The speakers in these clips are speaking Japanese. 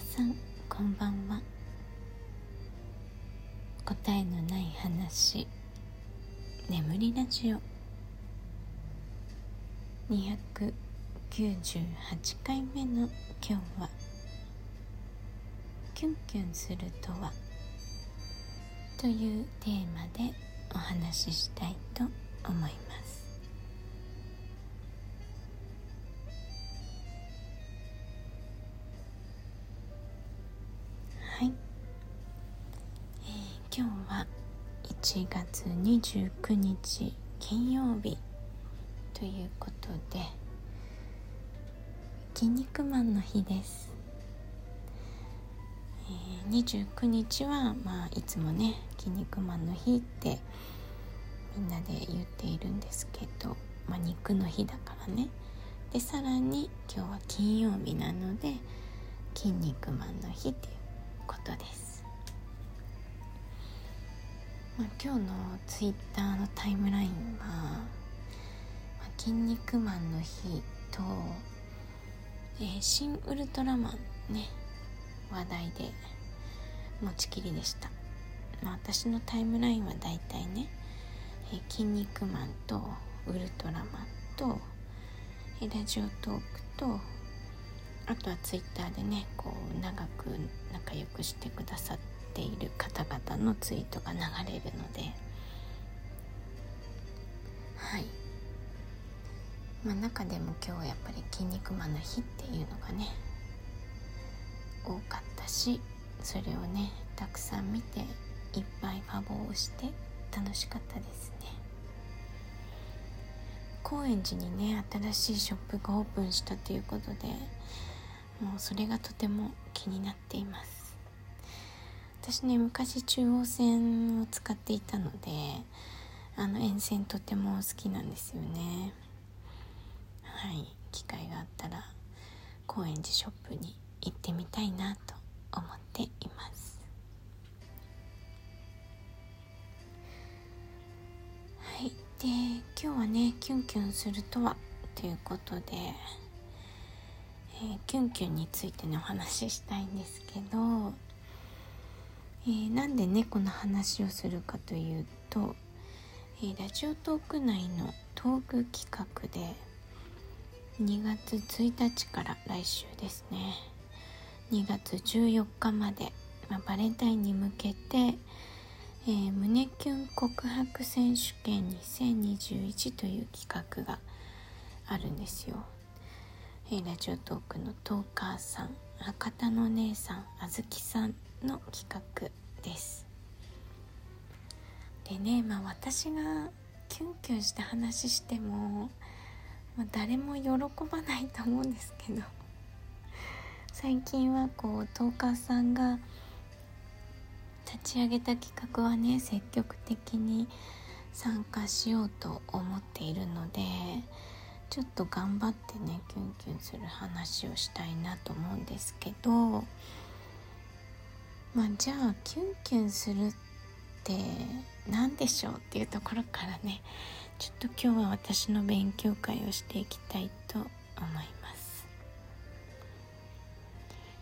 さんこんばんは。答えのない話。眠りラジオ。298回目の今日は「キュンキュンするとは?」というテーマでお話ししたいと思います。29日金曜日ということで「筋肉マン」の日です、えー、29日は、まあ、いつもね「筋肉マン」の日ってみんなで言っているんですけど、まあ、肉の日だからね。でさらに今日は金曜日なので「筋肉マン」の日っていうことです、まあ、今日のツイッターのタイムラインは「まあ、筋肉マンの日と」えー、新ウルトラマン」ね話題で持ちきりでした、まあ、私のタイムラインはだいたいね「えー、筋肉マン」と「ウルトラマン」と「ラジオトーク」とあとはツイッターでねこう長く仲良くしてくださってている方々のツイートが流れるので。はい。まあ中でも今日はやっぱり「筋肉マンの日」っていうのがね多かったしそれをねたくさん見ていっぱいファボをして楽しかったですね。高円寺にね新しいショップがオープンしたということでもうそれがとても気になっています。私ね昔中央線を使っていたのであの沿線とても好きなんですよね。はい機会があったら高円寺ショップに行ってみたいなと思っています。はいで今日はねキュンキュンするとはということでえー、キュンキュンについてねお話ししたいんですけど、えー、なんで猫の話をするかというと、えー、ラジオトーク内のトーク企画で2月1日から来週ですね2月14日まで、まあ、バレンタインに向けて、えー、胸キュン告白選手権2021という企画があるんですよ。えラジオトークのトーカーさん博多の姉さんあずきさんの企画です。でねまあ私がキュンキュンして話しても、まあ、誰も喜ばないと思うんですけど最近はこうトーカーさんが立ち上げた企画はね積極的に参加しようと思っているのでちょっと頑張ってねキュンキュンする話をしたいなと思うんですけどまあじゃあキュンキュンするって何でしょうっていうところからねちょっと今日は私の勉強会をしていきたいと思います。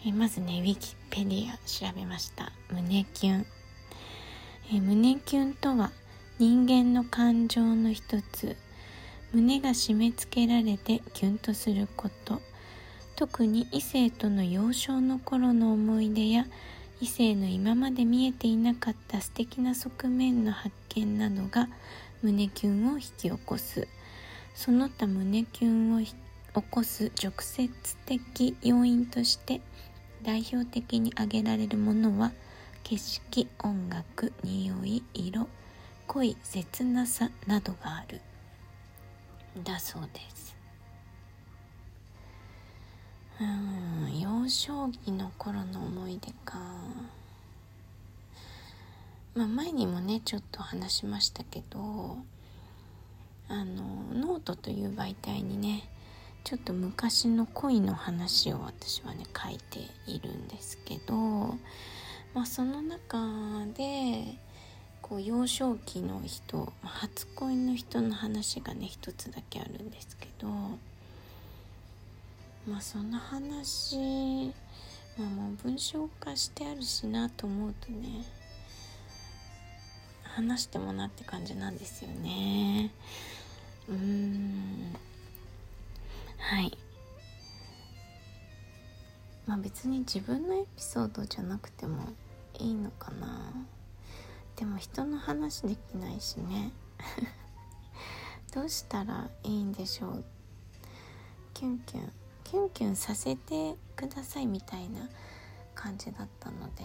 えまずねウィキペディア調べました。胸キュン。え胸キュンとは人間の感情の一つ。胸が締め付けられてキュンとすること。特に異性との幼少の頃の思い出や異性の今まで見えていなかった素敵な側面の発見などが胸キュンを引き起こすその他胸キュンを起こす直接的要因として代表的に挙げられるものは景色音楽匂い色恋切なさなどがある。だそうですうん幼少期の頃の思い出か。まあ前にもねちょっと話しましたけどあのノートという媒体にねちょっと昔の恋の話を私はね書いているんですけど、まあ、その中でこう幼少期の人初恋の人の話がね一つだけあるんですけどまあその話まあもう文章化してあるしなと思うとね話してもなって感じなんですよね。うーん。はい。まあ別に自分のエピソードじゃなくてもいいのかな。でも人の話できないしね。どうしたらいいんでしょう。キュンキュン。キュンキュンさせてくださいみたいな感じだったので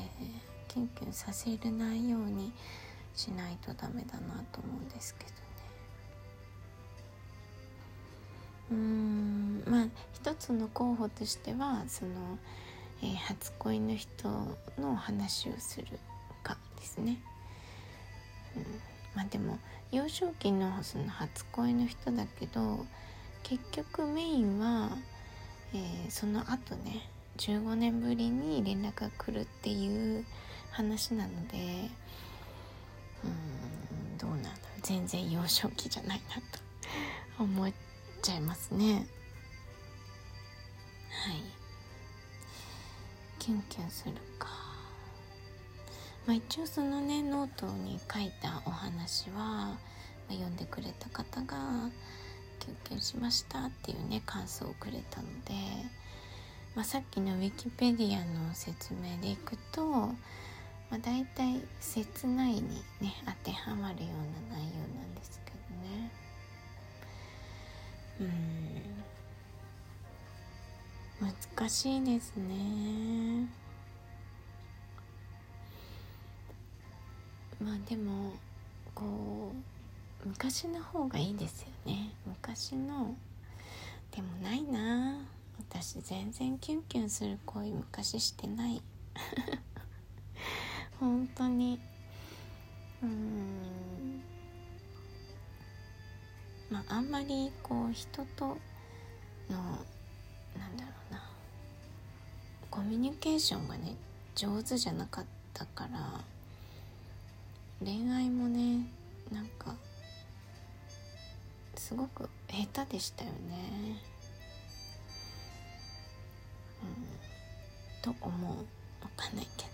キュンキュンさせるないようにしないとダメだなと思うんですけどね。うーんまあ一つの候補としてはその、えー、初恋の人の話をするかですね、うん、まあでも幼少期のその初恋の人だけど結局メインは、えー、その後ね15年ぶりに連絡が来るっていう話なのでうんどうなんだろう。全然幼少期じゃないなと。思っちゃいますね。はい。キュンキュンするか。まあ一応そのねノートに書いたお話は、ま、読んでくれた方がキュンキュンしましたっていうね感想をくれたので、まあ、さっきのウィキペディアの説明でいくと、まあ、大体切ないにね当てはまるような内容なんですけどね。うん。難しいですね。まあでもこう昔の方がいいですよね。昔のでもないな。私全然キュンキュンする恋昔してない。本当に。うん。まああんまりこう人とのなんだろうな。コミュニケーションがね上手じゃなかったから恋愛もねすごく下手でしたよね。うん、と思う。分かんないけど。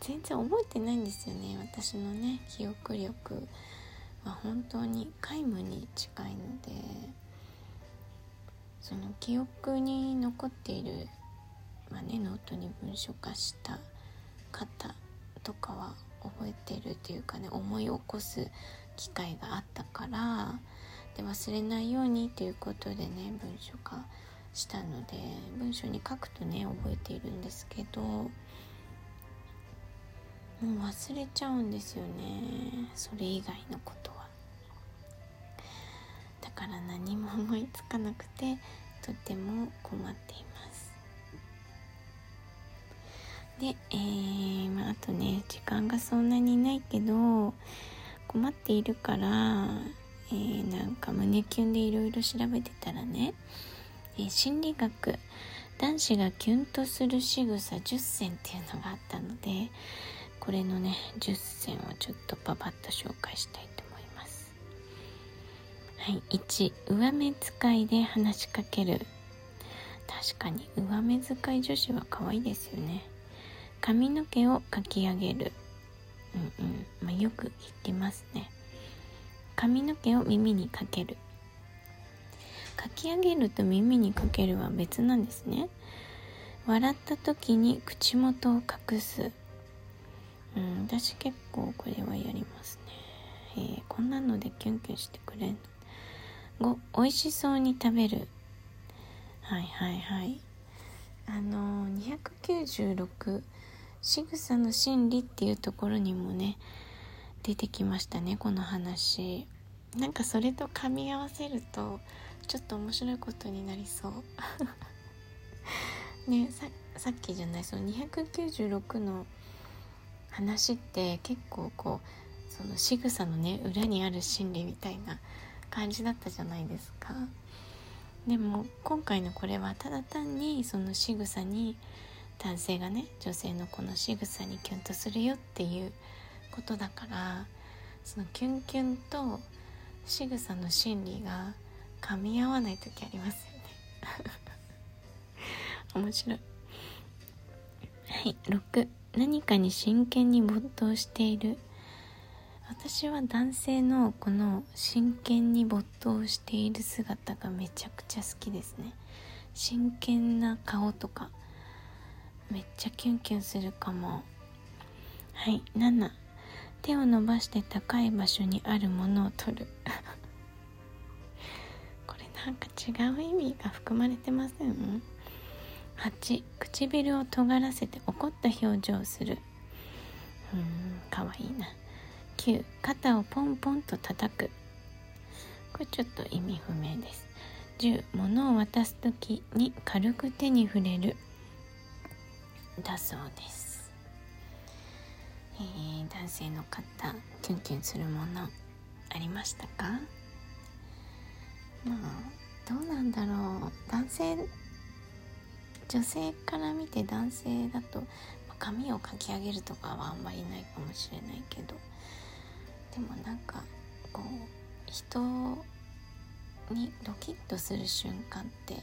全然覚えてないんですよね私のね記憶力は本当に皆無に近いので。その記憶に残っている、まあね、ノートに文書化した方とかは覚えてるというかね思い起こす機会があったからで忘れないようにということでね文書化したので文章に書くとね覚えているんですけどもう忘れちゃうんですよねそれ以外のことは。だから何も思いつかなくてとても困っています。で、えーまあ、あとね時間がそんなにないけど困っているから、えー、なんか胸キュンでいろいろ調べてたらね、えー、心理学男子がキュンとする仕草10選っていうのがあったのでこれのね10選をちょっとパパッと紹介したいと思います。はい1上目使いで話しかける。確かに上目使い女子は可愛いですよね。髪の毛をかき上げる。うんうん。まあ、よく聞きますね。髪の毛を耳にかける。かき上げると耳にかけるは別なんですね。笑った時に口元を隠す。うん私結構これはやりますね。えー、こんなのでキュンキュンしてくれんの。5美味しそうに食べる。はいはいはい。あのー、296仕草の心理っていうところにもね出てきましたねこの話。なんかそれと噛み合わせるとちょっと面白いことになりそう。ねささっきじゃないその296の話って結構こうその仕草のね裏にある心理みたいな感じだったじゃないですか。でも今回のこれはただ単にその仕草に男性がね女性のこの仕草にキュンとするよっていうことだからそのキュンキュンと仕草の心理が噛み合わない時ありますよね。面白い。はい6何かに真剣に没頭している。私は男性のこの真剣に没頭している姿がめちゃくちゃ好きですね。真剣な顔とか。めっちゃキュンキュンするかも。はい7手を伸ばして高い場所にあるものを取る。これなんか違う意味が含まれてません？8唇を尖らせて怒った表情をする。うんかわいいな。9肩をポンポンと叩く。これちょっと意味不明です。10物を渡す時に軽く手に触れる。だそうです、えー、男性の方キュンキュンするものありましたか？まあどうなんだろう。男性女性から見て男性だと髪をかき上げるとかはあんまりないかもしれないけど。でもなんかこう人にドキッとする瞬間って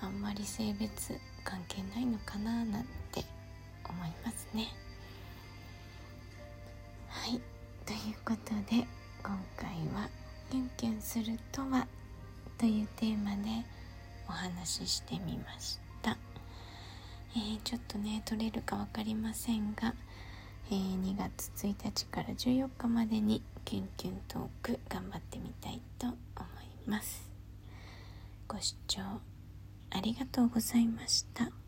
あんまり性別関係ないのかななんて思いますね。はいということで今回は「キュンキュンするとは?」というテーマでお話ししてみました。えー、ちょっとね取れるか分かりませんがえー、2月1日から14日までにキュンキュントーク頑張ってみたいと思いますご視聴ありがとうございました